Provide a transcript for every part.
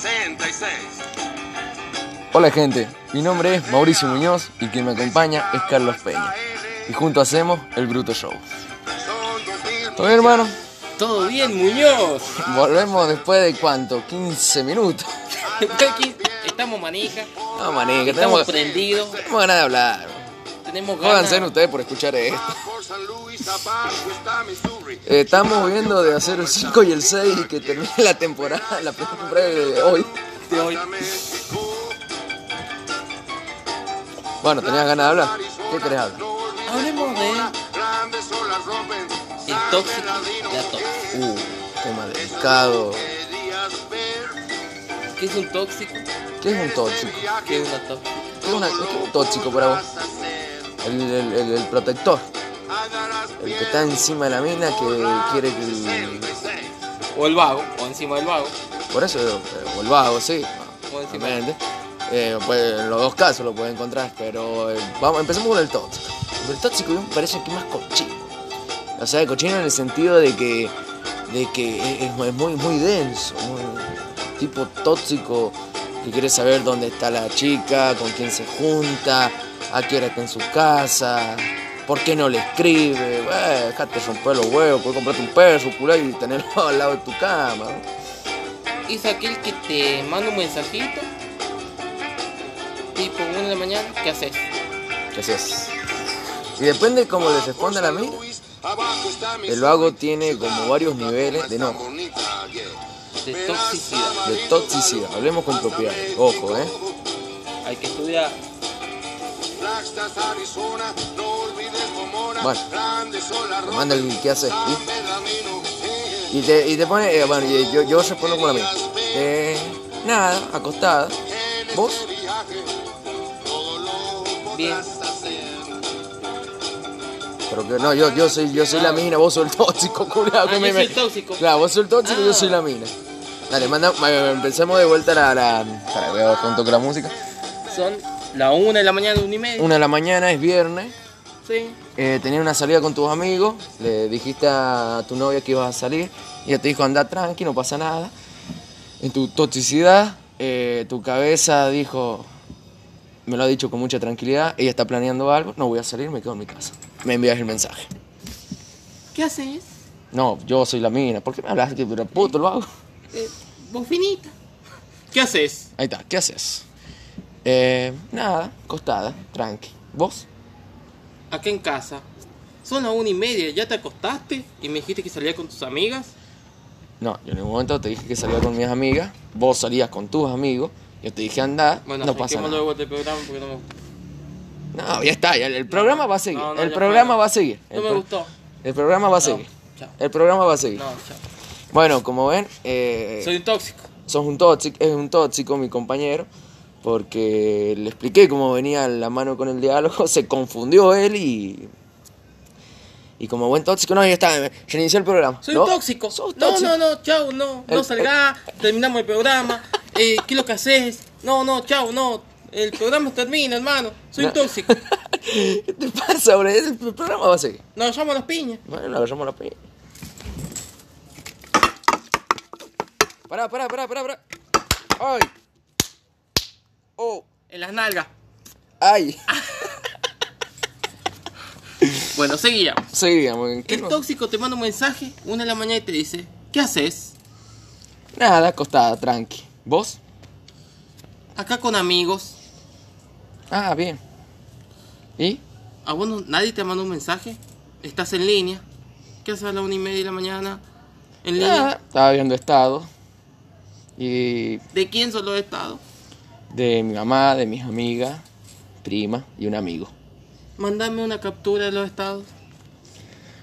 66. Hola gente, mi nombre es Mauricio Muñoz y quien me acompaña es Carlos Peña. Y juntos hacemos el Bruto Show. Son 2000 ¿Todo bien hermano? Todo bien, Muñoz. Volvemos después de cuánto, 15 minutos. Estamos manija, No, manica, estamos prendidos, tenemos ganas de hablar. Tenemos ganas. Jódanse ustedes por escuchar esto. Eh, estamos viendo de hacer el 5 y el 6 y que termine la temporada, la primera temporada de hoy. de hoy. Bueno, ¿tenías ganas de hablar? ¿Qué querés hablar? Hablemos de el tóxico de la tóxica. Uh, tema delicado. ¿Qué es un tóxico? ¿Qué es un tóxico? ¿Qué es una tóxica? ¿Qué es, una- qué es un tóxico para vos? El, el- el- el protector. El que está encima de la mina que quiere que... O el vago, o encima del vago. Por eso, eh, o el vago, sí. O encima. Eh, pues, en los dos casos lo puede encontrar, pero eh, vamos, empecemos con el tóxico. El tóxico me parece que más cochino. O sea, cochino en el sentido de que, de que es, es muy, muy denso, muy- tipo tóxico que quiere saber dónde está la chica, con quién se junta, a qué hora está en su casa, por qué no le escribe, bueno, dejate romper los huevos, puedes comprarte un perro, culo y tenerlo al lado de tu cama. ¿no? Es aquel que te manda un mensajito, tipo 1 de la mañana, ¿qué haces? ¿Qué haces? Y depende de cómo le responda la mina. El vago tiene como varios niveles de enojo, De toxicidad. de toxicidad. Hablemos con propiedad. Ojo, ¿eh? Hay que estudiar. Bueno, te manda el qué haces. ¿sí? Y te, y te pone, eh, bueno, yo, yo respondo como la mina. Eh, nada, acostada. ¿Vos? Bien. Pero que no, yo, yo soy, yo soy la mina, vos sos el tóxico, que Ah, me- yo soy el tóxico. Claro, vos sos el tóxico y yo Ah. soy la mina. Dale, manda, ma- empecemos de vuelta la, la, para ver con la música. Son la 1 de la mañana, 1 y media. Una de la mañana es viernes. Sí. Eh, tenías una salida con tus amigos, le dijiste a tu novia que ibas a salir, y ella te dijo anda tranqui, no pasa nada. En tu toxicidad, eh, tu cabeza dijo, me lo ha dicho con mucha tranquilidad, ella está planeando algo, no voy a salir, me quedo en mi casa. Me envías el mensaje. ¿Qué haces? No, yo soy la mina, ¿por qué me hablas pero puto lo hago? Eh, vos finita. ¿Qué haces? Ahí está, ¿qué haces? Eh, nada, acostada, tranqui. ¿Vos? Acá en casa. Son las 1 y media, ¿ya te acostaste? Y me dijiste que salías con tus amigas. No, yo en un momento te dije que salía con mis amigas, vos salías con tus amigos, yo te dije anda, Bueno, no pasa nada. vuelta el programa porque no me, No, ya está, ya, el programa va a seguir. No, no, el programa fue. va a seguir. no El, me gustó. el programa va a seguir. chao. El programa va a seguir. No, chao. Bueno, como ven, eh, Soy un tóxico. sos un tóxico, es un tóxico mi compañero, porque le expliqué cómo venía la mano con el diálogo, se confundió él y... Y como buen tóxico, no, ya está, ya inició el programa. Soy ¿No? tóxico. Sos No, tóxico. no, no, chao, no. No El- salga, terminamos el programa. Eh, ¿Qué es lo que haces? No, no, chao, no. El programa termina, hermano. Soy No. tóxico. ¿Qué te pasa, bro? El programa va a seguir. Nos llamo a las piñas. Bueno, le agarramos la piña. Pará, pará, pará, pará, pará. ¡Ay! ¡Oh! En las nalgas. ¡Ay! Bueno, seguíamos. Seguíamos. ¿en qué El no? tóxico te manda un mensaje una de la mañana y te dice, ¿qué haces? Nada, acostada, tranqui. ¿Vos? Acá con amigos. Ah, bien. ¿Y? ¿A vos no- nadie te manda un mensaje? ¿Estás en línea? ¿Qué haces a la una y media de la mañana? ¿En línea? Estaba viendo estado. Y ¿De quién solo he estado? De mi mamá, de mis amigas, prima y un amigo. Mandame una captura de los estados.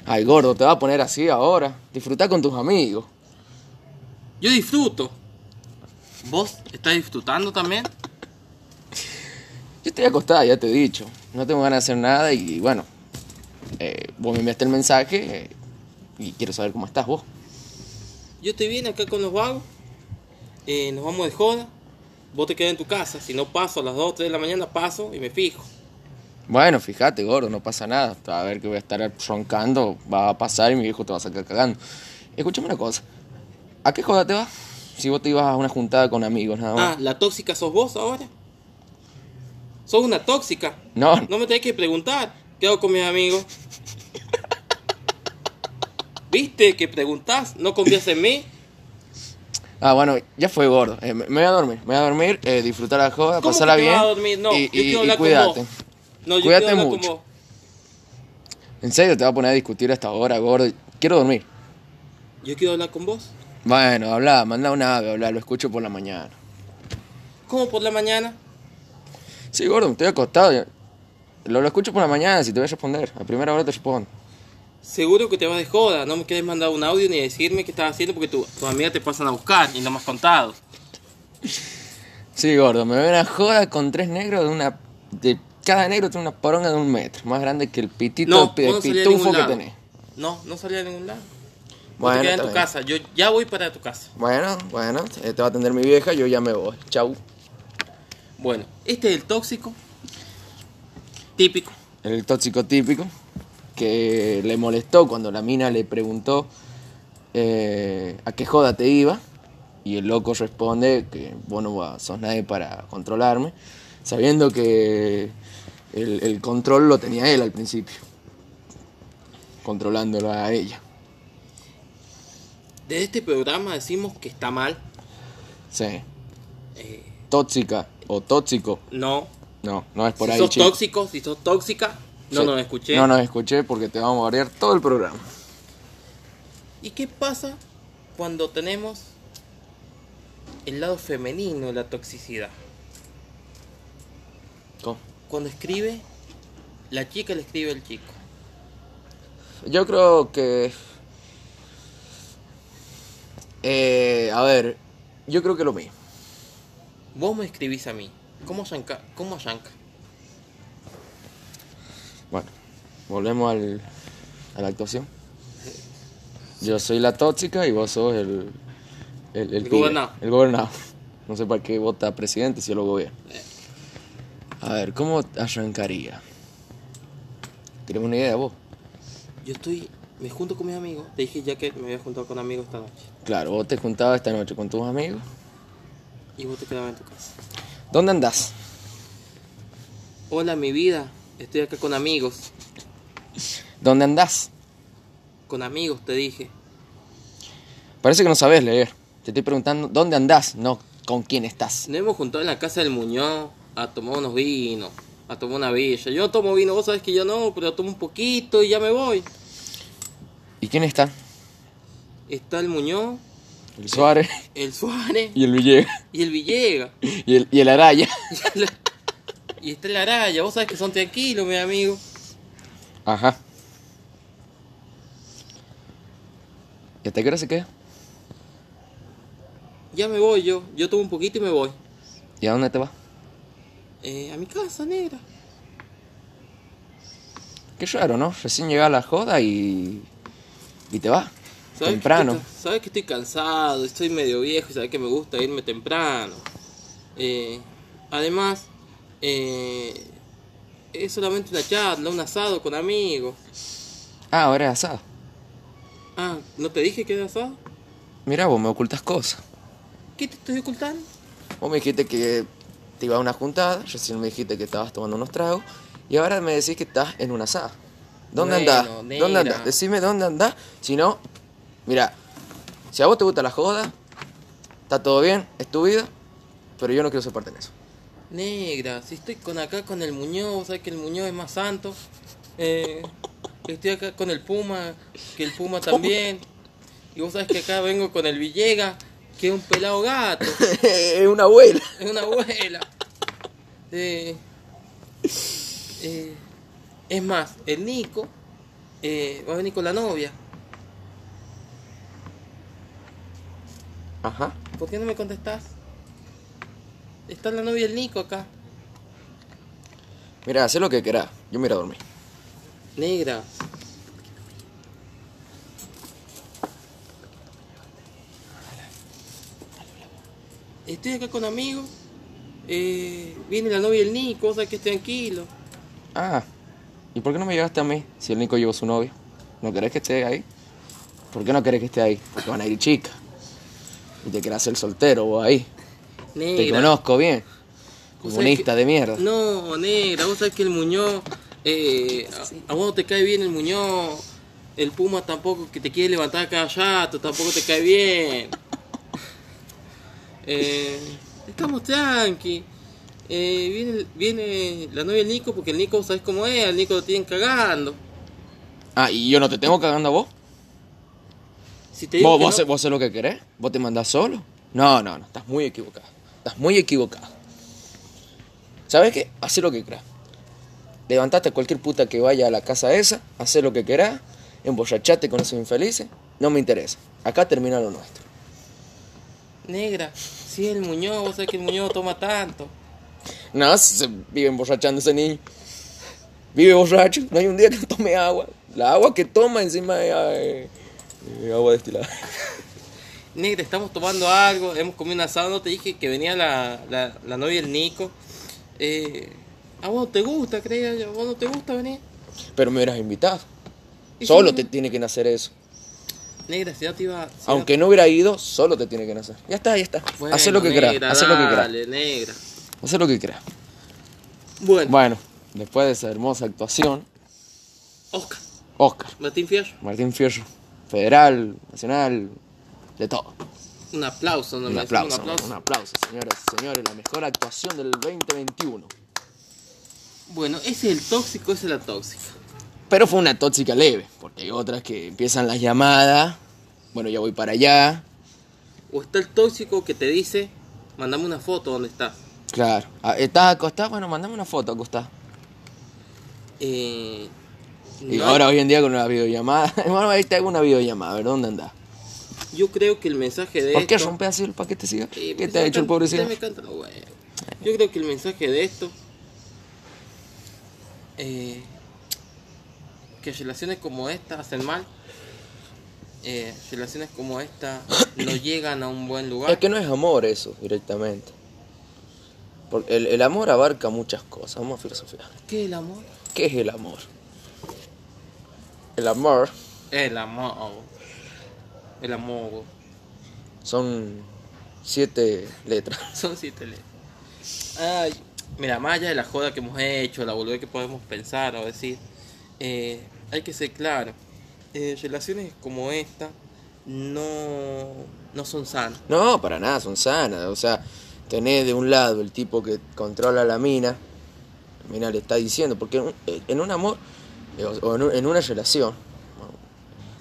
Ay, gordo, te va a poner así ahora. Disfruta con tus amigos. Yo disfruto. ¿Vos estás disfrutando también? Yo estoy acostada, ya te he dicho. No tengo ganas de hacer nada y bueno, eh, vos me enviaste el mensaje eh, y quiero saber cómo estás vos. Yo estoy bien acá con los vagos. Eh, nos vamos de joda. Vos te quedas en tu casa. Si no paso a las 2 o 3 de la mañana, paso y me fijo. Bueno, fíjate, gordo, no pasa nada. A ver que voy a estar roncando, va a pasar y mi viejo te va a sacar cagando. Escúchame una cosa. ¿A qué joda te vas? Si vos te ibas a una juntada con amigos, nada más. Ah, ¿la tóxica sos vos ahora? ¿Sos una tóxica? no, No me tenés que preguntar. ¿Qué hago con mis amigos? ¿Viste que preguntás? ¿No confías en mí? Ah, bueno, ya fue gordo. Eh, me voy a dormir, me voy a dormir, eh, disfrutar la joda, ¿Cómo pasarla que te bien. a dormir? No, y, yo quiero y- hablar con cuídate. vos. No, yo Cuídate quiero hablar mucho. con vos. En serio, te va a poner a discutir a esta hora, gordo. Quiero dormir. Yo quiero hablar con vos. Bueno, habla, manda una ave, habla, lo escucho por la mañana. ¿Cómo por la mañana? Sí, gordo, estoy acostado. Lo, lo escucho por la mañana, si te voy a responder. A primera hora te respondo. Seguro que te vas de joda. No me quieres mandar un audio ni decirme qué estás haciendo porque tu- tus amigas te pasan a buscar y no me has contado. Sí, gordo, me veo una joda con tres negros de una. De, cada negro tiene una poronga de un metro, más grande que el pitito No, de no a pitufo que lado. tenés. No, no salí a ningún lado. Bueno, te en tu casa. Yo ya voy para tu casa. Bueno, bueno, eh, te va a atender mi vieja, yo ya me voy. Chau. Bueno, este es el tóxico. Típico. El tóxico típico que le molestó cuando la mina le preguntó eh, a qué joda te iba y el loco responde que vos no sos nadie para controlarme, sabiendo que el, el control lo tenía él al principio, controlándolo a ella. Desde este programa decimos que está mal. Sí. Eh, Tóxica o tóxico, no. no, no es por si ahí. sos chico. tóxico, si sos tóxica, no nos escuché. No nos escuché porque te vamos a variar todo el programa. ¿Y qué pasa cuando tenemos el lado femenino de la toxicidad? ¿Cómo? Cuando escribe, la chica le escribe al chico. Yo creo que. Eh, a ver, yo creo que lo mismo. Vos me escribís a mí. ¿Cómo arranca? ¿Cómo arranca? Bueno, volvemos al, a la actuación. Yo soy la tóxica y vos sos el. El, El pibe, gobernado. El gobernado. No sé para qué vota presidente si yo lo gobierno. A ver, ¿cómo arrancaría? ¿Tienes una idea vos? Yo estoy... Me junto con mis amigos. Te dije ya que me había juntado con amigos esta noche. Claro, vos te juntabas esta noche con tus amigos. Y vos te quedabas en tu casa. ¿Dónde andás? Hola, mi vida. Estoy acá con amigos. ¿Dónde andás? Con amigos, te dije. Parece que no sabes leer. Te estoy preguntando dónde andás, no con quién estás. Nos hemos juntado en la casa del Muñoz a tomar unos vinos, a tomar una villa. Yo no tomo vino, vos sabés que yo no, pero tomo un poquito y ya me voy. ¿Y quién está? Está el Muñoz, El Suárez el Suárez y el Villegas y el Villega. y el, y el Araya. Y está el Araya, vos sabés que son tranquilos, mi amigo. Ajá. ¿Y hasta qué hora se queda? Ya me voy yo, yo tomo un poquito y me voy. ¿Y a dónde te vas? Eh, a mi casa, negra. Qué raro, ¿no? Recién llega la joda y. y te vas. ¿Sabés Temprano. Que estoy, sabés que estoy cansado, estoy medio viejo y sabés que me gusta irme temprano. Eh, además, eh, es solamente una charla, un asado con amigos. Ah, ahora es asado. Ah, ¿no te dije que era asado? Mira, vos me ocultas cosas. ¿Qué te estoy ocultando? Vos me dijiste que te iba a una juntada, recién me dijiste que estabas tomando unos tragos y ahora me decís que estás en una asada. ¿Dónde Bueno, andás? ¿Dónde andás? Decime dónde andás. Si no, mira, si a vos te gusta la joda, está todo bien, es tu vida, pero yo no quiero ser parte de eso. Negra, si estoy con acá con el Muñoz, sabes que el Muñoz es más santo. Eh, estoy acá con el Puma, que el Puma también. Y vos sabes que acá vengo con el Villega, que es un pelado gato. es una abuela. Es una abuela. Eh, eh, es más, el Nico va a venir con la novia. Ajá. ¿Por qué no me contestás? Está la novia del Nico acá. Mira, haz lo que querás. Yo me iré a dormir. Negra. Estoy acá con amigos Eh, viene la novia del Nico, o sea que es tranquilo. Ah, ¿y por qué no me llegaste a mí si el Nico llevó su novia? ¿No querés que esté ahí? ¿Por qué no querés que esté ahí? Porque van a ir chicas. Y te querés hacer soltero vos ahí. Te conozco bien. Comunista que- de mierda. No, negra, vos sabés que el Muñoz, eh, a, a vos no te cae bien el Muñoz, el Puma tampoco que te quiere levantar cada rato, tampoco te cae bien. Eh, estamos tranqui. Eh, viene, viene la novia del Nico porque el Nico, ¿sabes cómo es? Al Nico lo tienen cagando. Ah, ¿y yo no te tengo cagando a vos? Si te digo ¿Vos, que vos, no- vos haces lo que querés? ¿Vos te mandás solo? No, no, no, estás muy equivocado. Estás muy equivocado. ¿Sabes qué? Hacé lo que querás. Levantate a cualquier puta que vaya a la casa esa, hacé lo que querás, emborrachate con esos infelices, no me interesa. Acá termina lo nuestro. Negra, si es el Muñoz, vos sabés que el Muñoz toma tanto. No, se vive emborrachando ese niño. Vive borracho, no hay un día que no tome agua. La agua que toma encima es eh, eh, agua destilada. Negra, estamos tomando algo, hemos comido un asado, no te dije que venía la, la, la novia del Nico. Eh, ¿A vos no te gusta, creía yo? ¿A vos no te gusta venir? Pero me hubieras invitado. Solo te tiene que nacer eso. Negra, si no te iba... si Aunque no hubiera ido, solo te tiene que nacer. Ya está, ya está. no- Haz lo que Bueno, negra, Haz lo que dale, negra. Haz lo que quieras. Bueno, Bueno, después de esa hermosa actuación, Oscar, Oscar, Martín Fierro, Martín Fierro, federal, nacional, de todo. un aplauso, ¿no? Un aplauso, decís un aplauso, señoras y señores. La mejor actuación del 2021. Bueno, ese es el tóxico, esa es la tóxica. Pero fue una tóxica leve, porque hay otras que empiezan las llamadas. Bueno, ya voy para allá. O está el tóxico que te dice, mandame una foto donde estás. Claro. Ah, ¿Estás acostado? Bueno, mandame una foto acostado. Eh, Y no- ahora hoy en día con una videollamada. Bueno, ahí te hago una videollamada, a ver dónde andás. Yo creo que el mensaje de ¿Por qué esto... rompes así el paquete? Sí, ¿Qué pues, te ha hecho el pobre cigarro? Yo creo que el mensaje de esto... eh, que relaciones como esta hacen mal. eh, relaciones como esta no llegan a un buen lugar. Es que no es amor eso, directamente. Porque el, el amor abarca muchas cosas. Vamos a filosofía. ¿Qué es el amor? ¿Qué es el amor? El amor El amor. El amor. son siete letras. Son siete letras. Ay, mira, más allá de la joda que hemos hecho, la boludez que podemos pensar o decir, eh, hay que ser claro. eh, relaciones como esta no, no son sanas. No, para nada, son sanas. O sea, tenés de un lado el tipo que controla la mina. La mina le está diciendo, porque en un, en un amor o en, un- en una relación,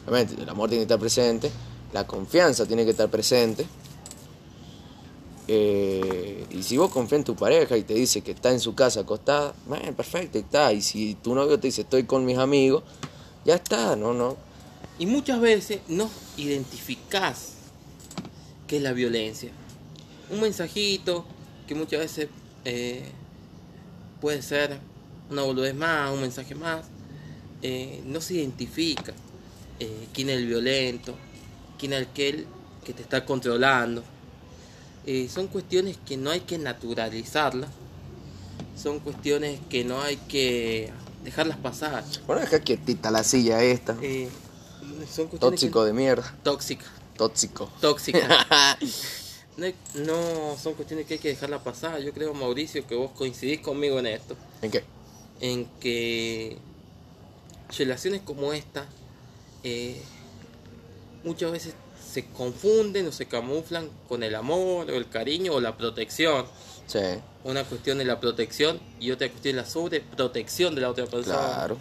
obviamente el amor tiene que estar presente, la confianza tiene que estar presente. eh, y si vos confías en tu pareja y te dice que está en su casa acostada, bueno, perfecto, está. Y si tu novio te dice estoy con mis amigos, ya está, no, no. Y muchas veces no identificás qué es la violencia. Un mensajito que muchas veces eh, puede ser una boludez más, un mensaje más, eh, no se identifica eh, quién es el violento, quién es aquel que te está controlando. Eh, son cuestiones que no hay que naturalizarlas, son cuestiones que no hay que dejarlas pasar. Bueno, deja quietita la silla esta. Eh, son Tóxico de mierda. que- tóxica, Tóxico. tóxica. No, no son cuestiones que hay que dejarla pasar. Yo creo, Mauricio, que vos coincidís conmigo en esto. ¿En qué? En que relaciones como esta eh, muchas veces se confunden o se camuflan con el amor o el cariño o la protección. Sí, Una cuestión es la protección y otra cuestión es la sobreprotección de la otra persona. claro.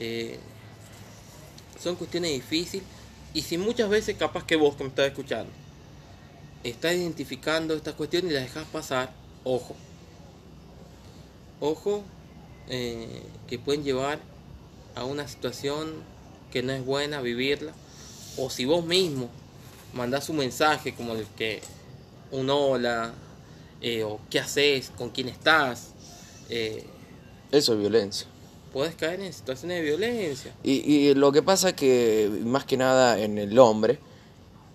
Eh, son cuestiones difíciles y si muchas veces capaz que vos que me estás escuchando estás identificando estas cuestiones y las dejas pasar, ojo, ojo eh, que pueden llevar a una situación que no es buena vivirla o si vos mismo mandás un mensaje como el que un hola eh, o qué haces, con quién estás, eh, Eso es violencia. puedes caer en situaciones de violencia. Y, y lo que pasa es que, más que nada en el hombre,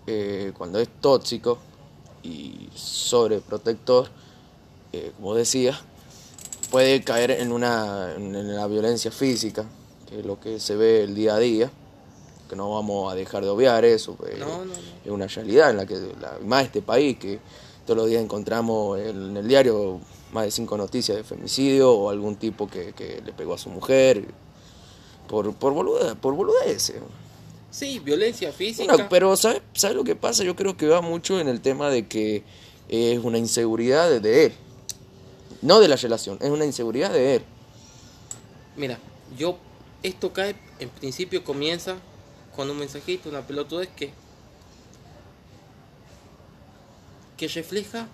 eh, cuando es tóxico y sobreprotector, como decía, puede caer en, una, en la violencia física, es lo que se ve el día a día, que no vamos a dejar de obviar eso, pues, No, no, no. es una realidad en la que, la, más este país, que todos los días encontramos en el diario más de cinco noticias de femicidio o algún tipo que, que le pegó a su mujer por, por, bolude- por boludeces. Sí, violencia física. Bueno, pero ¿sabes sabe lo que pasa? Yo creo que va mucho en el tema de que es una inseguridad de él. No de la relación, es una inseguridad de él. Mira, yo, esto cae, en principio comienza con un mensajito, una pelotudez que, que refleja,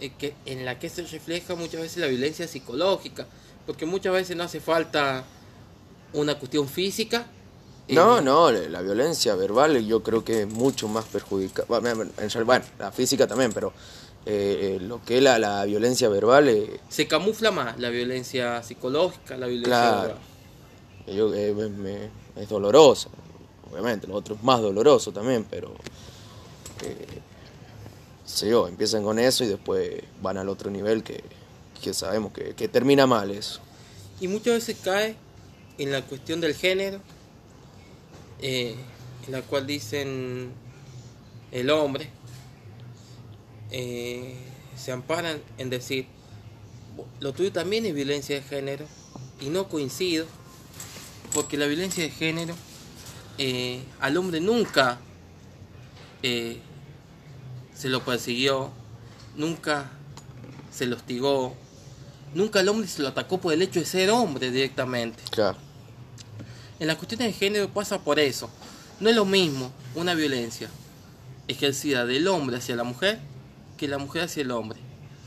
eh, que, en la que se refleja muchas veces la violencia psicológica, porque muchas veces no hace falta una cuestión física. eh, No, no, la violencia verbal yo creo que es mucho más perjudicial. Bueno, la física también, pero eh, eh, lo que es la, la violencia verbal, eh, Se camufla más la violencia psicológica, la violencia Claro. verbal. Yo, eh, me- es dolorosa. Obviamente, lo otro es más doloroso también, pero... Eh, sé yo, empiezan con eso y después van al otro nivel que, que sabemos que, que termina mal eso. Y muchas veces cae en la cuestión del género, eh, en la cual dicen el hombre, eh, se amparan en decir, lo tuyo también es violencia de género, y no coincido, porque la violencia de género eh, al hombre nunca eh, se lo persiguió, nunca se lo hostigó, nunca el hombre se lo atacó por el hecho de ser hombre directamente. Claro. En las cuestiones de género pasa por eso. No es lo mismo una violencia ejercida del hombre hacia la mujer que la mujer hacia el hombre.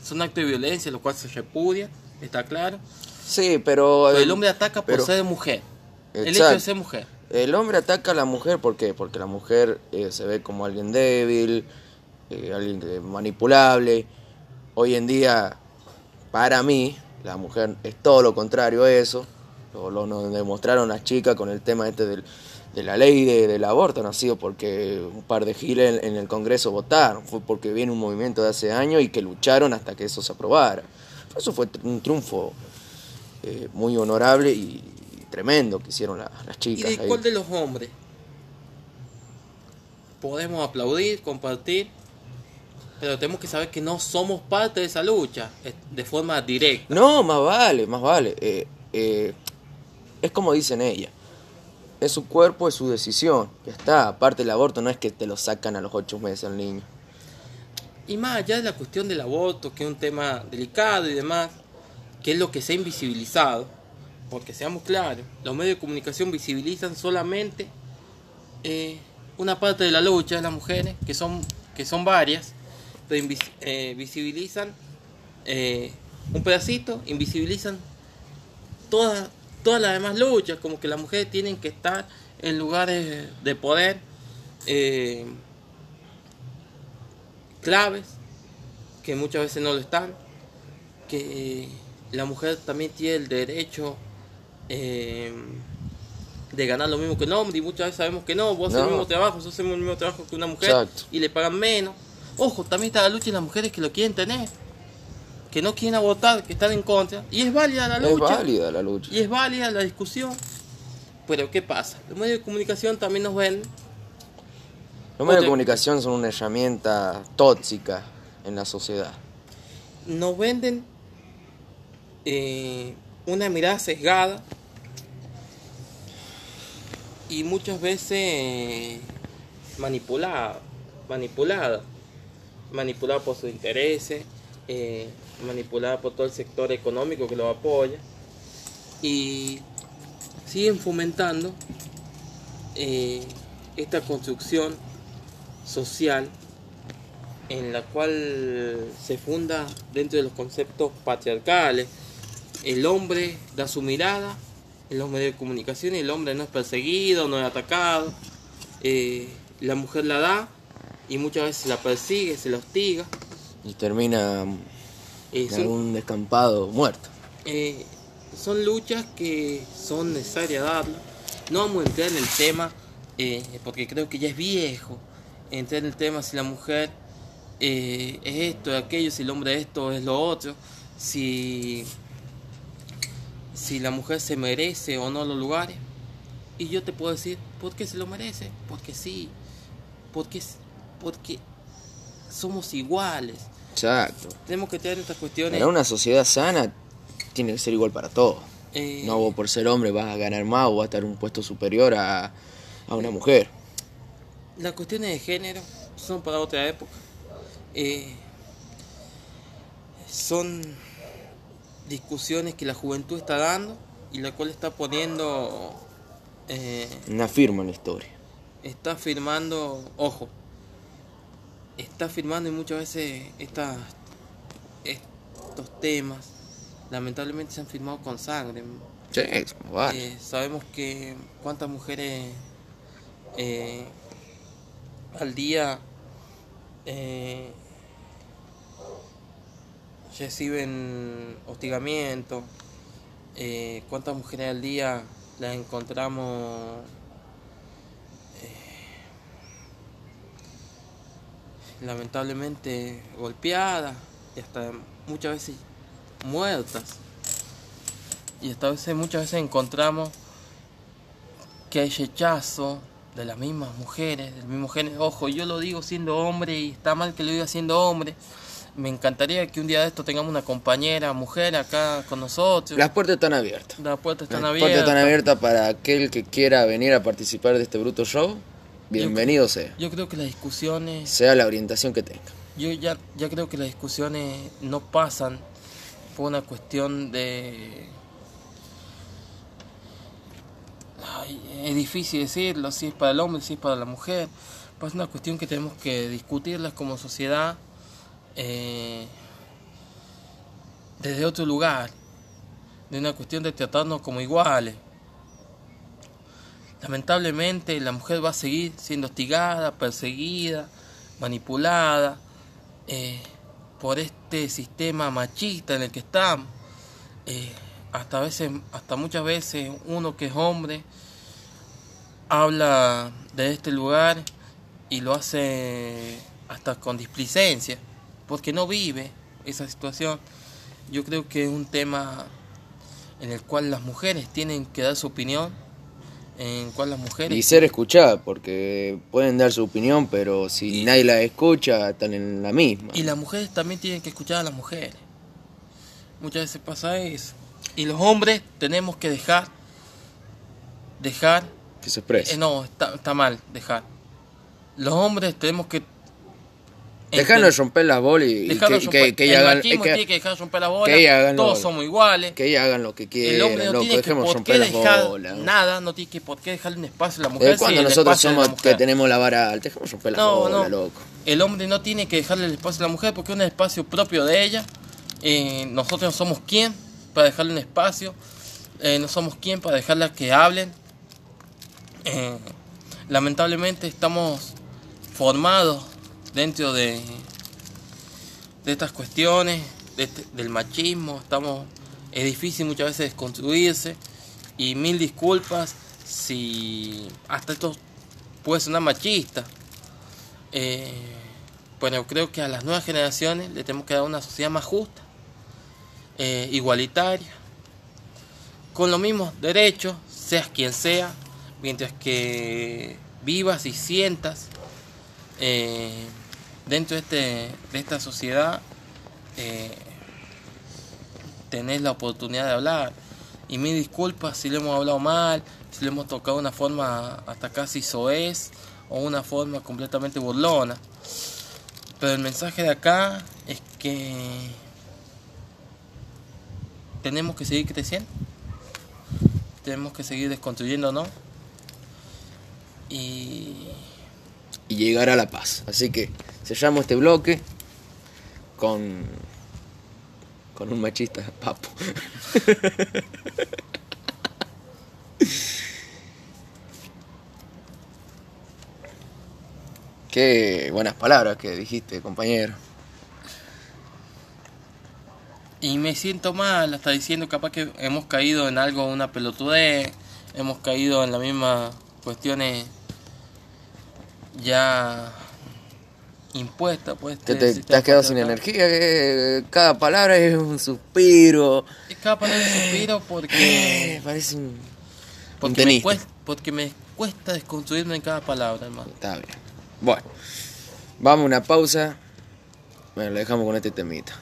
Son actos de violencia, lo cual se repudia, está claro. Sí, pero... Pero el eh, hombre ataca por pero- ser mujer. El hecho de ser mujer. El hombre ataca a la mujer, ¿por qué? Porque la mujer eh, se ve como alguien débil, eh, alguien manipulable. Hoy en día, para mí, la mujer es todo lo contrario a eso. Lo, lo nos demostraron las chicas con el tema este del- de la ley de- del aborto, no ha sido porque un par de giles en, en el Congreso votaron, fue porque viene un movimiento de hace años y que lucharon hasta que eso se aprobara. Eso fue un triunfo eh, muy honorable y tremendo que hicieron la- las ¿Y chicas. de ahí. cuál de los hombres? Podemos aplaudir, compartir, pero tenemos que saber que no somos parte de esa lucha de forma directa. No, más vale, más vale. Eh, eh, es como dicen ella. Es su cuerpo, es su decisión. Ya está. Aparte el aborto no es que te lo sacan a los ocho meses al niño. Y más allá de la cuestión del aborto, que es un tema delicado y demás, que es lo que se ha invisibilizado, porque seamos claros, los medios de comunicación visibilizan solamente eh, una parte de la lucha de las mujeres, que son, que son varias, pero eh, visibilizan eh, un pedacito, invisibilizan todas, todas las demás luchas, como que las mujeres tienen que estar en lugares de poder. claves que muchas veces no lo están que la mujer también tiene el derecho eh, de ganar lo mismo que el hombre y muchas veces sabemos que no, vos haces No. el mismo trabajo, yo haces el mismo trabajo que una mujer Exacto. y le pagan menos. Ojo, también está la lucha de las mujeres que lo quieren tener, que no quieren abortar, que están en contra y es válida la Es lucha. válida la lucha. Y es válida la discusión. Pero ¿qué pasa? Los medios de comunicación también nos ven Los medios de comunicación son una herramienta tóxica en la sociedad. nos venden eh, una mirada sesgada y muchas veces manipulada, manipulada, manipulada por sus intereses, eh, manipulada por todo el sector económico que lo apoya y siguen fomentando eh, esta construcción social en la cual se funda dentro de los conceptos patriarcales. El hombre da su mirada en los medios de comunicación y el hombre no es perseguido, no es atacado. Eh, la mujer la da y muchas veces la persigue, se la hostiga. Y termina Eh, en son, algún descampado muerto. eh, son luchas que son necesarias darlas. No vamos a entrar en el tema, porque creo que ya es viejo, entrar en el tema si la mujer es esto, es aquello, si el hombre es esto, es lo otro, si, si la mujer se merece o no los lugares. Y yo te puedo decir, ¿por qué se lo merece? Porque sí, porque, porque somos iguales. Exacto. Tenemos que tener estas cuestiones. Para una sociedad sana tiene que ser igual para todos. eh, No vos por ser hombre vas a ganar más o vas a estar en un puesto superior a, a una mujer. Las cuestiones de género son para otra época. Eh, son discusiones que la juventud está dando y la cual está poniendo, eh, Una firma en la historia. está firmando, ojo, está firmando y muchas veces estas, estos temas lamentablemente se han firmado con sangre. Sí, vale. Eh, sabemos que cuántas mujeres eh, al día eh, reciben hostigamiento, eh, cuántas mujeres al día las encontramos eh, lamentablemente golpeadas y hasta muchas veces muertas y esta veces muchas veces encontramos que hay rechazo de las mismas mujeres, del mismo género. Ojo, yo lo digo siendo hombre y está mal que lo diga siendo hombre. Me encantaría que un día de esto tengamos una compañera mujer acá con nosotros. Las puertas están abiertas. Las puertas están Las abiertas. puertas están abiertas para aquel que quiera venir a participar de este bruto show. Bienvenido sea. Yo creo que las discusiones, Sea la orientación que tenga. yo ya, ya creo que las discusiones no pasan por una cuestión de... Ay, es difícil decirlo, si es para el hombre, si es para la mujer. Pues es una cuestión que tenemos que discutirlas como sociedad eh, desde otro lugar, de una cuestión de tratarnos como iguales. Lamentablemente la mujer va a seguir siendo hostigada, perseguida, manipulada eh, por este sistema machista en el que estamos. Eh, hasta veces, hasta muchas veces uno que es hombre habla de este lugar y lo hace hasta con displicencia, porque no vive esa situación. Yo creo que es un tema en el cual las mujeres tienen que dar su opinión, en el cual las mujeres... Y ser escuchada, porque pueden dar su opinión, pero si nadie la escucha, están en la misma. Y las mujeres también tienen que escuchar a las mujeres. Muchas veces pasa eso. Y los hombres tenemos que dejar, dejar, Que se exprese. eh, no, está, está mal, dejar. Los hombres tenemos que... Dejarnos romper las bolas y, y que, que, que el ellas hagan, que- tiene que dejar romper la bola, hagan todos lo- somos iguales. que ellas hagan lo que el quieran, hombre no loco, tiene que por qué dejar bolas. nada, no tiene que por qué dejarle un espacio a la mujer. Si cuando el nosotros de la somos que tenemos la vara alta, dejemos romper las No, bolas, no. loco. El hombre no tiene que dejarle el espacio a la mujer porque es un espacio propio de ella. Eh, nosotros no somos quien para dejarle un espacio. Eh, no somos quien para dejarla que hablen. Eh, lamentablemente estamos formados dentro de, de estas cuestiones, este- del machismo. Estamos, es difícil muchas veces desconstruirse. Y mil disculpas si hasta esto puede sonar machista. Eh, bueno, creo que a las nuevas generaciones le tenemos que dar una sociedad más justa, eh, igualitaria, con los mismos derechos, seas quien sea, mientras que vivas y sientas eh, dentro de, este, de esta sociedad, eh, tenés la oportunidad de hablar. Y mil disculpas si le hemos hablado mal, si le hemos tocado de una forma hasta casi soez o una forma completamente burlona. Pero el mensaje de acá es que tenemos que seguir creciendo, tenemos que seguir desconstruyéndonos y Y llegar a la paz. Así que sellamos este bloque con. con un machista papo. Qué buenas palabras que dijiste, compañero. Y me siento mal, hasta diciendo capaz que hemos caído en algo, una pelotudez, hemos caído en las mismas cuestiones ya impuesta, pues. Te, este te- has quedado sin energía, que cada palabra es un suspiro. Y cada palabra es suspiro Eh, porque, parece un, un porque, me cuesta, porque me cuesta desconstruirme en cada palabra, hermano. Está bien. Bueno, vamos a una pausa. Bueno, lo dejamos con este temita.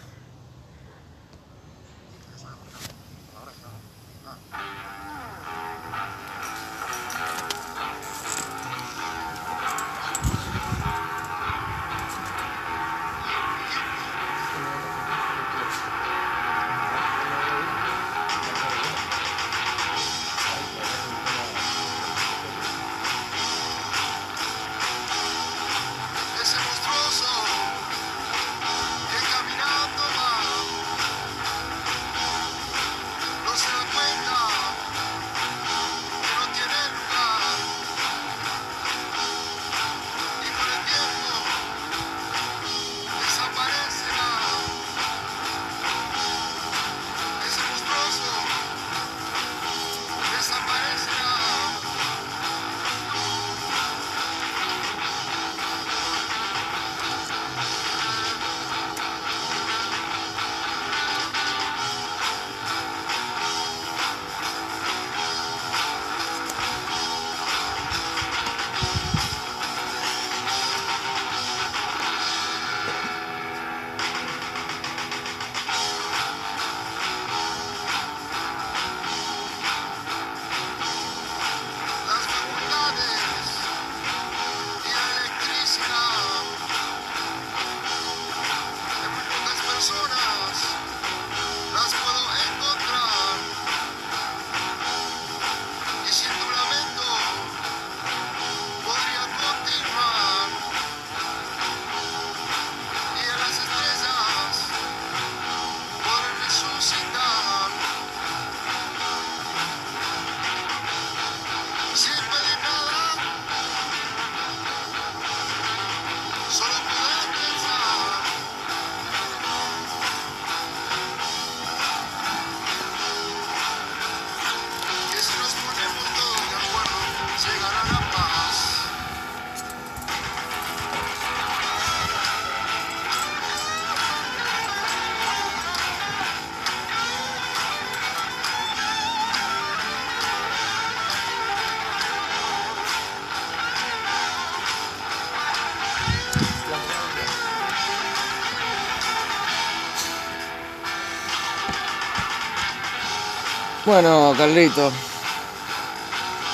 Bueno, Carlito.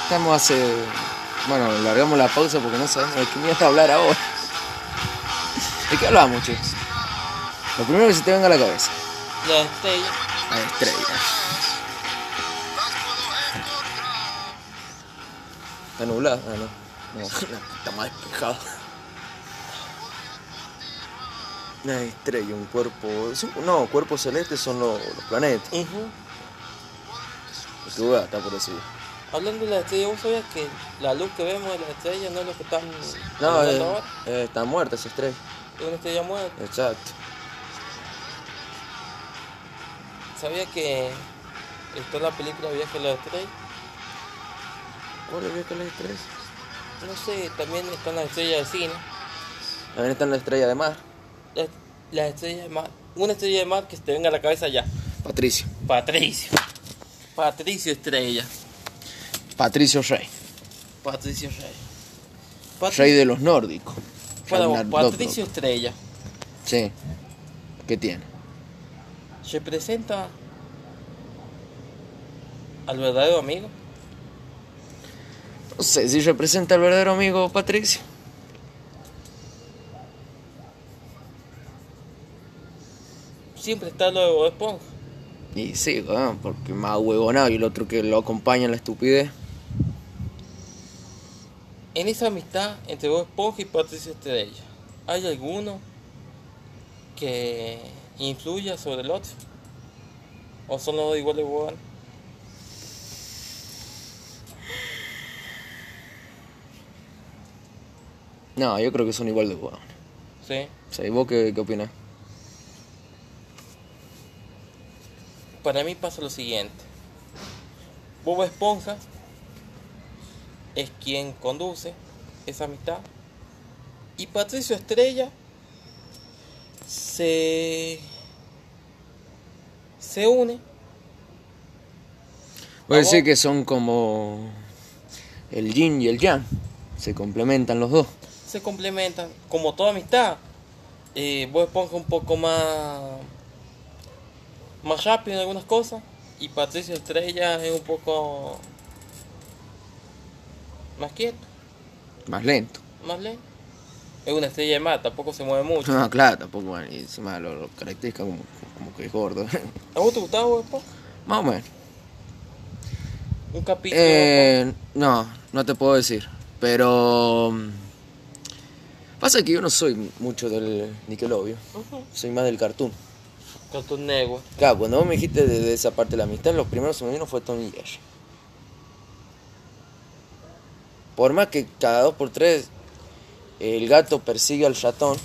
Estamos hace. Bueno, largamos la pausa porque no sabemos de qué me vas a hablar ahora. ¿De qué hablamos, chicos? Lo primero que se te venga a la cabeza. La estrella. La estrella. ¿Está nublada? Ah, no. No, está más despejado. Una estrella, un cuerpo. No, cuerpos celestes son los, los planetas. Está por decir. Hablando de la estrella, ¿vos sabías que la luz que vemos de la estrella no es lo que están No, hablando eh, eh, está muerta esa estrella. Es una estrella muerta. Exacto. ¿Sabías que está la película Viaje a la estrella? ¿Cuál es que la estrella? No sé, también están las estrellas de cine. También está la estrella de mar. Las las estrellas de mar. Una estrella de mar que se te venga a la cabeza ya. Patricio. Patricio. Patricio Estrella. Patricio Rey. Patricio Rey. Patri- Rey de los nórdicos. Bueno, Patricio Estrella. Sí. ¿Qué tiene? representa al verdadero amigo. No sé si representa al verdadero amigo Patricio. Siempre está lo de Bob Esponja. Y sí, weón, porque más huevonado y el otro que lo acompaña en la estupidez. En esa amistad entre Bob Esponja y Patricio Estrella, ¿hay alguno que influya sobre el otro? ¿O son los dos iguales de huevones? No, yo creo que son igual de huevones. Sí. O sea, ¿y vos qué, qué opinás? Para mí pasa lo siguiente. Bob Esponja es quien conduce esa amistad. Y Patricio Estrella se se une Puede decir que son como el yin y el yang. Se complementan los dos. se complementan como toda amistad eh, Bob Esponja un poco más más rápido en algunas cosas y Patricio Estrella es un poco más quieto Más lento. más lento es una estrella de mar tampoco se mueve mucho No, claro, tampoco. bueno, y encima lo, lo caracteriza como, como que es gordo. ¿a vos te gustaba Bob? Más o menos. un capítulo Eh, no, no te puedo decir. Pero. mm, Pasa que yo no soy mucho del Nickelodeon. Soy más del cartoon. Cartoon Network Claro, cuando vos me dijiste de, de esa parte de la amistad, los primeros que me vino fue Tony y Jerry. Por más que cada dos por tres el gato persigue al ratón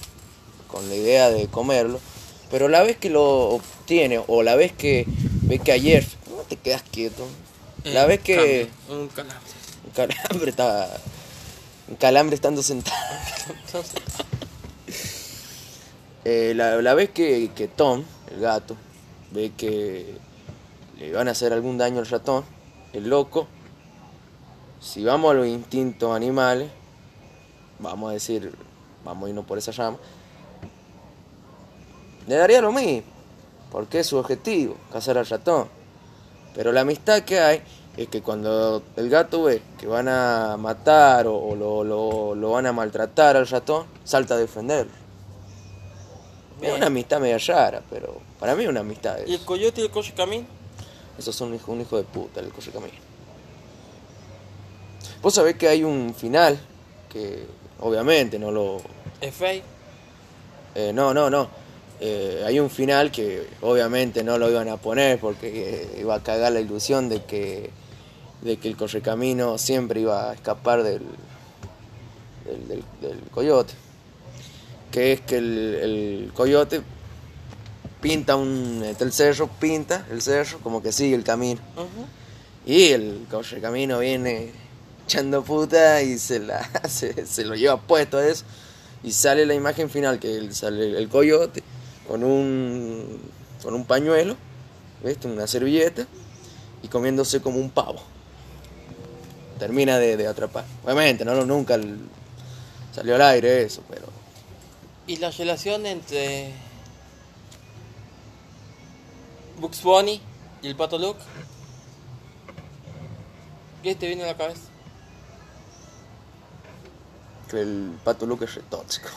con la idea de comerlo, pero la vez que lo obtiene o la vez que ve que ayer no te quedas quieto, la Eh, vez que cambio, un calambre. un calambre está un calambre estando sentado, Eh, la, la vez que, que Tom, el gato, ve que le van a hacer algún daño al ratón, el loco, si vamos a los instintos animales, vamos a decir, vamos a irnos por esa llama, le daría lo mismo, porque es su objetivo, cazar al ratón. Pero la amistad que hay es que cuando el gato ve que van a matar o, o lo, lo- lo van a maltratar al ratón, salta a defenderlo. Es una amistad media rara, pero para mí es una amistad. ¿Y el coyote y el coche camino? Esos son un hijo, un hijo de puta, el Coche Camino. Vos sabés que hay un final que obviamente no lo... ¿Es fake? eh, no, no, no. Eh, hay un final que obviamente no lo iban a poner porque eh, iba a cagar la ilusión de que, de que el correcamino siempre iba a escapar del, del, del- del coyote. Que es que el, el coyote pinta un, este, el cerro, pinta el cerro como que sigue el camino. Ujú. Y el correcamino viene echando puta y se, la, se, se lo lleva puesto a eso. Y sale la imagen final que sale el coyote con un, con un pañuelo, ¿viste? una servilleta, y comiéndose como un pavo. Termina de, de atrapar. Obviamente, no, no, nunca el- salió al aire eso, pero ¿Y la relación entre Bugs Bunny y el Pato Luke? ¿Qué te viene a la cabeza? que el pato Luke es re tóxico.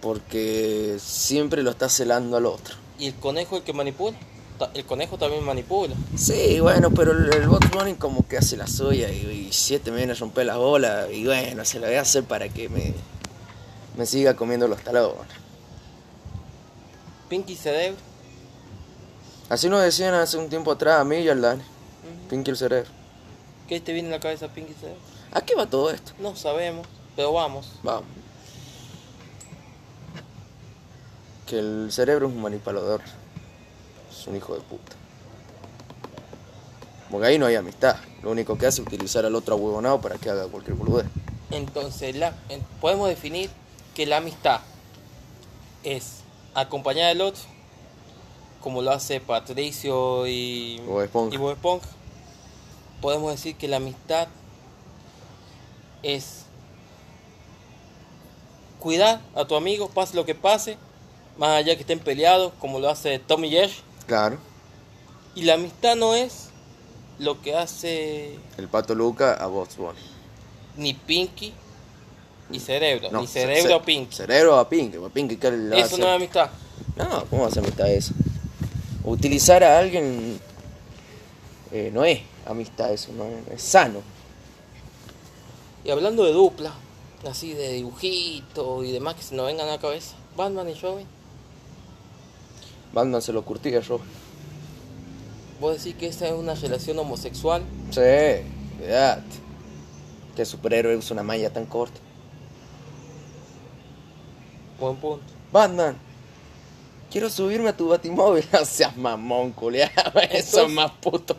Porque siempre lo está celando al otro. ¿Y el conejo el que manipula? El conejo también manipula. Sí, bueno, pero el, el Box Bunny como que hace la suya y, y siete me viene a romper las bolas y bueno, se la voy a hacer para que me, me siga comiendo los talones. Pinky Cerebro. Así nos decían hace un tiempo atrás a mí y al Dani, Pinky el cerebro. ¿Qué te viene a la cabeza Pinky Cerebro? ¿A qué va todo esto? No sabemos, pero vamos. Vamos. Que el cerebro es un manipulador. Es un hijo de puta. Porque ahí no hay amistad. Lo único que hace es utilizar al otro ahuevonado para que haga cualquier boludez. Entonces, la, en- podemos definir que la amistad es acompañar al otro, como lo hace Patricio y Bob Esponja. y Bob Esponja. Podemos decir que la amistad es cuidar a tu amigo, pase lo que pase, más allá que estén peleados, como lo hace Tommy Jerry. Claro. Y la amistad no es lo que hace El pato Luca a Box Bunny. ni Pinky ni Cerebro, No, ni ce- Cerebro ce- a Pinky. Cerebro a Pinky. pues Pinky, ¿qué le a Eso no es amistad. No, ¿cómo va a ser amistad eso? Utilizar a alguien eh, no es amistad, eso no es, es sano. Y hablando de dupla, así de dibujitos y demás que se nos vengan a la cabeza, Batman y Robin, Batman se lo curtía yo. ¿vos decís que esa es una relación homosexual? Sí, cuidate. Que superhéroe usa una malla tan corta. Buen punto. Batman, quiero subirme a tu batimóvil. No seas mamón, culiado. Eso es más puto.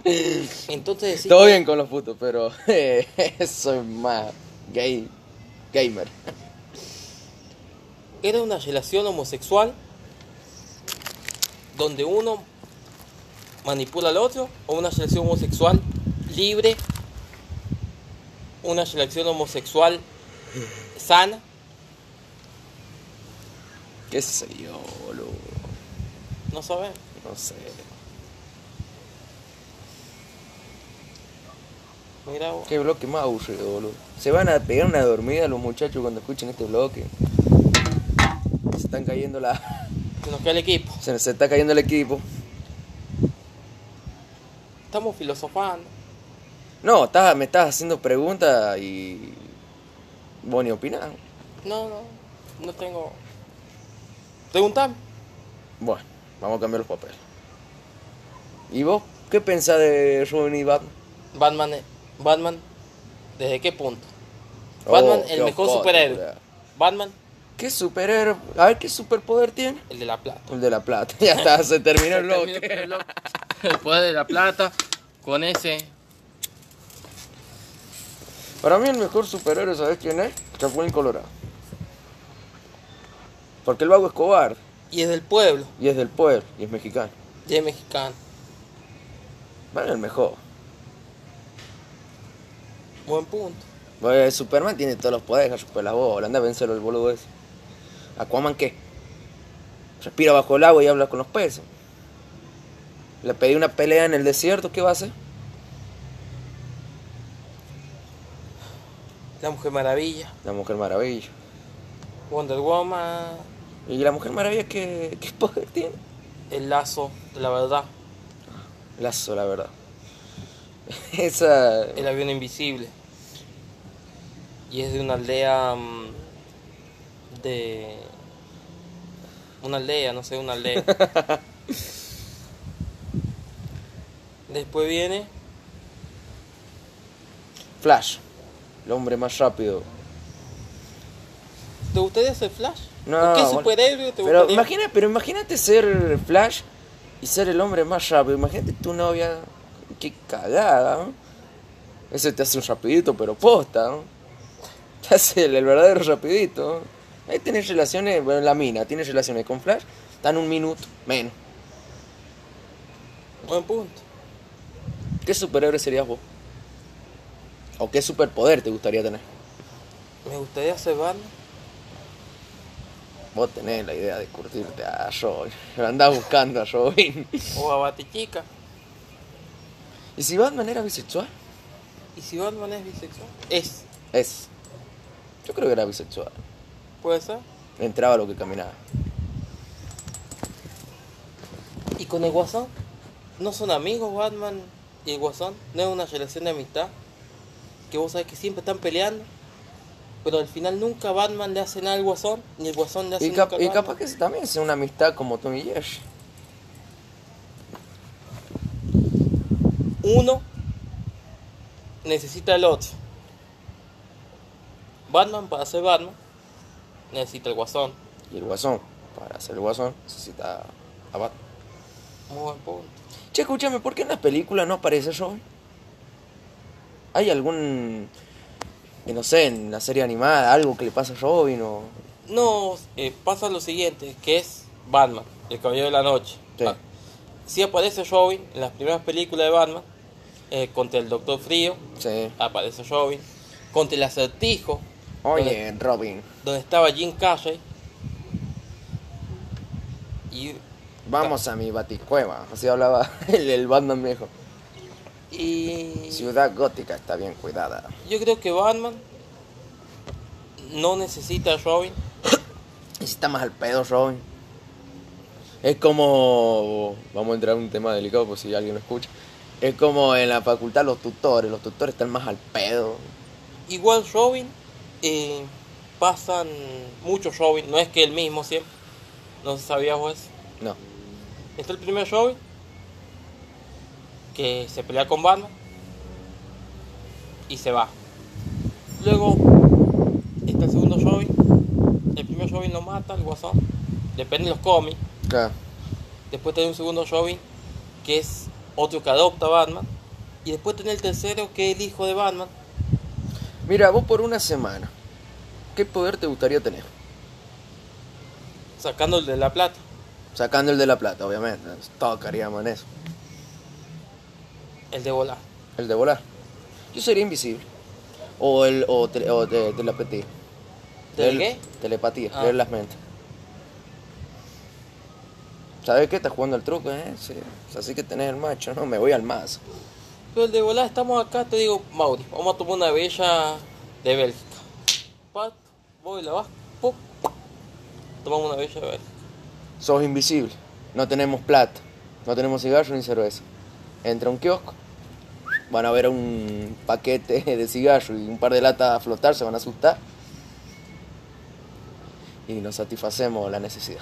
Entonces decís Todo que- bien con los putos, pero eh, eso es más gay, gamer. era una relación homosexual donde uno manipula al otro o una relación homosexual libre, una relación homosexual sana. ¿Qué sé yo, boludo? No sabemos. No sé. Mira vos. Qué bloque más aburrido, boludo. Se van a pegar una dormida los muchachos cuando escuchen este bloque. Se están cayendo la. Se nos queda el equipo. Se, se está cayendo el equipo. Estamos filosofando. No, estás- me estás haciendo preguntas y. Vos ni. No, no, no tengo. Preguntame. Bueno, vamos a cambiar los papeles. ¿Y vos qué pensás de Robin y Batman? Batman, eh, Batman, ¿desde qué punto? Oh, Batman, el mejor superhéroe. Batman, ¿Qué superhéroe? A ver, ¿qué superpoder tiene? el de la plata. El de la plata. Ya está, se terminó el bloque. El poder de la plata, con ese. Para mí el mejor superhéroe, ¿sabes quién es? Chapulín Colorado. Porque el vago es cobarde. Y es del pueblo, Y es del pueblo. Y es mexicano. y es mexicano. Bueno, el mejor. Buen punto. Bueno, Superman tiene todos los poderes, super la bola. Anda a vencerlo el boludo ese. ¿Aquaman qué? Respira bajo el agua y habla con los peces. Le pedí una pelea en el desierto, ¿qué va a hacer? La Mujer Maravilla, La Mujer Maravilla. Wonder Woman, ¿Y la Mujer Maravilla qué, qué poder tiene? el lazo de la verdad, Lazo, la verdad. Esa. el avión invisible. Y es de una aldea mm, de una aldea, no sé, una aldea. Después viene Flash. El hombre más rápido. ¿Te gustaría ser Flash? No, ¿Por qué bueno. superhéroe te Pero, gustaría? imagina, pero imagínate ser Flash y ser el hombre más rápido. Imagínate tu novia. Qué cagada, ¿no? Ese te hace un rapidito, pero posta, ¿no? Te hace el, el verdadero rapidito. ¿no? Ahí tenés relaciones, bueno, la mina tiene relaciones con Flash, están un minuto, menos. Buen punto. ¿Qué superhéroe serías vos? ¿O qué superpoder te gustaría tener? Me gustaría ser Batman. Vos tenés la idea de curtirte a Robin. Andás buscando a Robin. o a Batichica. ¿Y si Batman era bisexual? ¿Y si Batman es bisexual? Es, Es. Yo creo que era bisexual. Puede ser. Entraba lo que caminaba. ¿Y con el Guasón? ¿No son amigos Batman y el Guasón? ¿No es una relación de amistad? Que vos sabés que siempre están peleando. Pero al final nunca Batman le hace nada al Guasón, ni el Guasón le hace Y, cap- al y Batman. capaz que también sea una amistad como Tommy y Jerry. Uno necesita al otro. Batman para ser Batman necesita el Guasón. Y el guasón, para ser el guasón, necesita a Batman. Muy buen punto. Che, escúchame, ¿por qué en la película no aparece Robin? ¿Hay algún. no sé, en la serie animada, algo que le pasa a Robin o. No, eh, pasa lo siguiente, que es Batman, el Caballero de la Noche. Sí. Ah, sí aparece Robin en las primeras películas de Batman, eh, contra el Doctor Frío, Sí. aparece Robin, contra el Acertijo, Oye, Robin, donde estaba Jim Carrey. Y, vamos a mi baticueva. Así hablaba el, el Batman viejo. y Ciudad gótica está bien cuidada. yo creo que Batman no necesita a Robin. Está más al pedo, Robin. Es como. Vamos a entrar en un tema delicado por si alguien lo escucha. Es como en la facultad los tutores. Los tutores están más al pedo. Igual Robin, eh, pasan muchos Robin, no es que el mismo siempre. No sabías vos eso. No. Está el primer Robin, que se pelea con Batman y se va. Luego está el segundo Robin. El primer Robin lo mata, el guasón. Depende de los cómics. Claro. Después tiene un segundo Robin, que es otro que adopta a Batman. Y después tiene el tercero, que es el hijo de Batman. Mira, vos por una semana. ¿Qué poder te gustaría tener? Sacando el de la plata. Sacando el de la plata, obviamente. Todos haríamos en eso. El de volar. El de volar. Yo sería invisible. O el o, tele- o de, telepatía. ¿Tele Leer- qué? Telepatía, Ah. leer las mentes. ¿Sabes qué? Estás jugando al truco, ¿eh? Sí. Así que tenés el macho, ¿no? Me voy al mazo. Pero el de volar, estamos acá, te digo, Mauri, vamos a tomar una bella de Bélgica. Pat, voy, la vas, pum. Tomamos una bella de Bélgica. Sos invisible. No tenemos plata. No tenemos cigarro ni cerveza. Entra a un kiosco. Van a ver un paquete de cigarro y un par de latas a flotar, se van a asustar. Y nos satisfacemos la necesidad.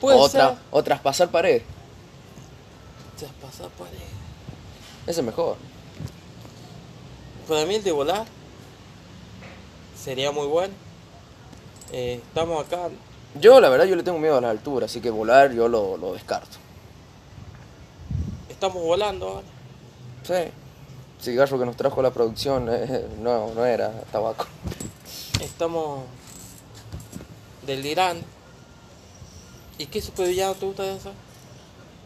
Puede Otra, ser. o traspasar paredes. Pared. Ese es mejor. Para mí el de volar sería muy bueno. Eh, estamos acá, Yo, la verdad, yo le tengo miedo a la altura, así que volar yo lo, lo descarto. estamos volando ahora. Sí. Cigarro que nos trajo la producción eh, no, no era tabaco. Estamos delirando. ¿Y qué supervillano te gusta de eso?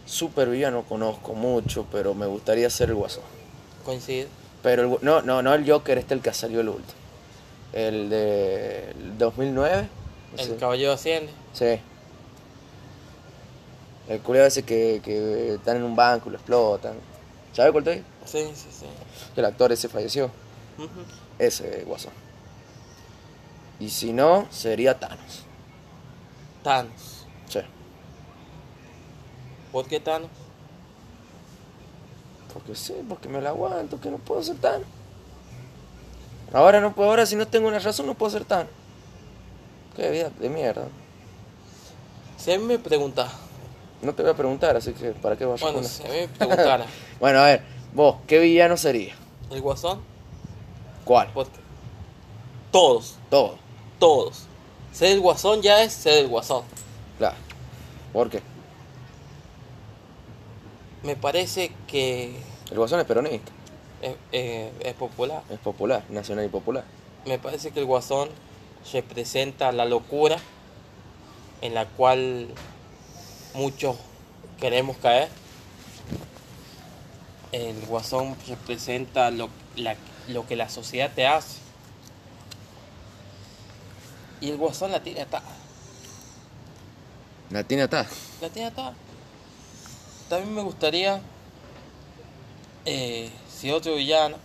Supervillano conozco mucho, pero me gustaría ser el guasón. Coincide. Pero el, no, no, no el Joker, este el que salió el último. El de el 2009. no El sé. caballero asciende. Sí. El culiado ese que, que están en un banco y lo explotan. ¿Sabes cuál te digo? Sí, sí, sí. El actor ese falleció. Ese guasón. Y si no, sería Thanos. Thanos. Sí. ¿Por qué Thanos? Porque sí, porque me la aguanto, que no puedo ser Thanos. Ahora no puedo, ahora si no tengo una razón no puedo ser Thanos. Qué vida de mierda. Si a mí me preguntas, No te voy a preguntar, así que ¿para qué vas a bueno, si a me preguntara, Bueno, a ver, vos, ¿qué villano sería? ¿el guasón? ¿Cuál? Porque todos, Todo. todos. Ser el guasón ya es ser el guasón. Claro. ¿Por qué? Me parece que El guasón es peronista, es, eh, es popular. es popular, nacional y popular. Me parece que el guasón representa la locura en la cual muchos queremos caer. El guasón representa lo, la- lo que la sociedad te hace. Y el guasón la tiene atada. La tiene atada. La tiene atada. También me gustaría, eh, si otro villano,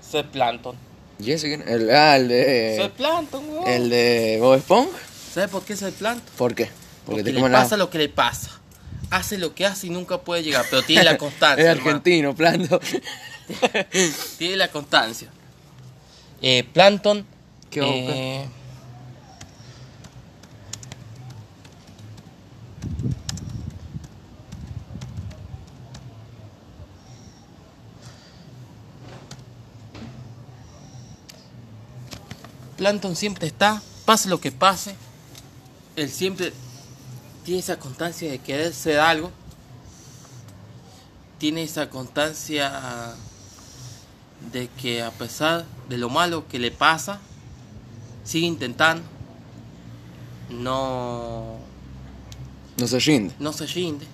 ser Plankton. ¿Y ese quién? El, ah, el Ser de. Plankton, weón. El de Bob Esponja. ¿Sabes por qué ser Plankton? ¿Por qué? Porque, te le la- pasa lo que le pasa. Hace lo que hace y nunca puede llegar, pero tiene la constancia. Es argentino, plano. Tiene la constancia. Eh, Plankton. ¿Qué eh, Plankton siempre está, pase lo que pase, él siempre tiene esa constancia de querer ser algo, tiene esa constancia de que a pesar de lo malo que le pasa, sigue intentando, no, No se rinde. no se rinde.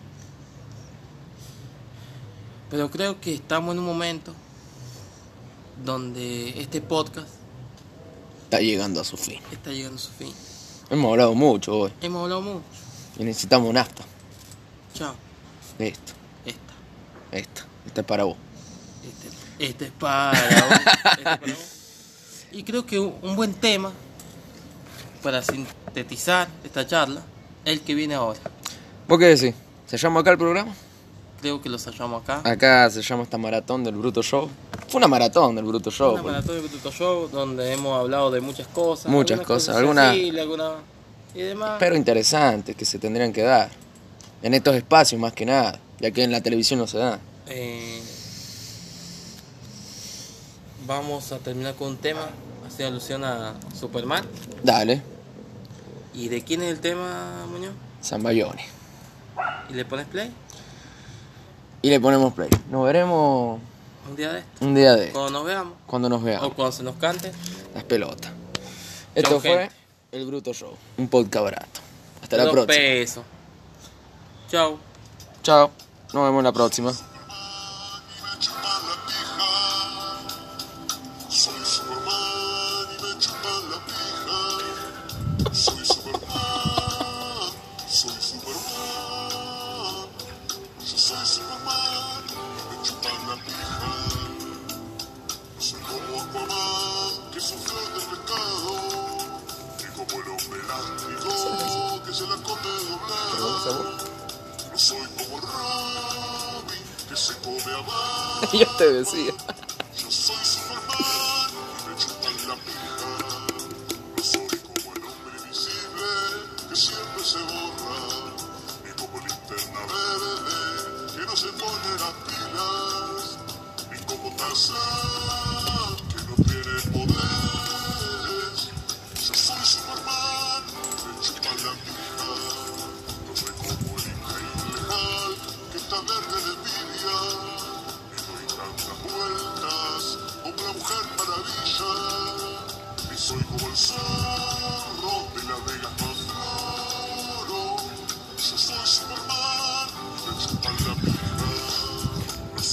Pero creo que estamos en un momento donde este podcast Está llegando a su fin. está llegando a su fin. Hemos hablado mucho hoy. Hemos hablado mucho. Y necesitamos un asta. Chao. Listo. Esta. Esta. Esta es para vos. Este, este es para vos, este es para vos. Y creo que un, buen tema para sintetizar esta charla es el que viene ahora. ¿Vos qué decís? ¿Se llama acá el programa? Creo que lo hallamos acá. Acá se llama esta maratón del Bruto Show. Fue una maratón del Bruto Show. Una porque- maratón de Bruto Show donde hemos hablado de muchas cosas. Muchas cosas, algunas- algunas y demás. Pero interesantes que se tendrían que dar. En estos espacios más que nada. Ya que en la televisión no se da. Eh, vamos a terminar con un tema haciendo alusión a Superman. Dale. ¿Y de quién es el tema, Muñoz? Zambayoni. ¿Y le pones play? Y le ponemos play. Nos veremos Un día de esto. un día de Cuando nos veamos. cuando nos O veamos. cuando se nos cante. Las pelotas. Esto Chau, fue gente. El Bruto Show, un podcast barato. Hasta la próxima. pesos. Chao. Chao, nos vemos la próxima. Doblada. No soy como Robin que se come a Batman. Yo te decía.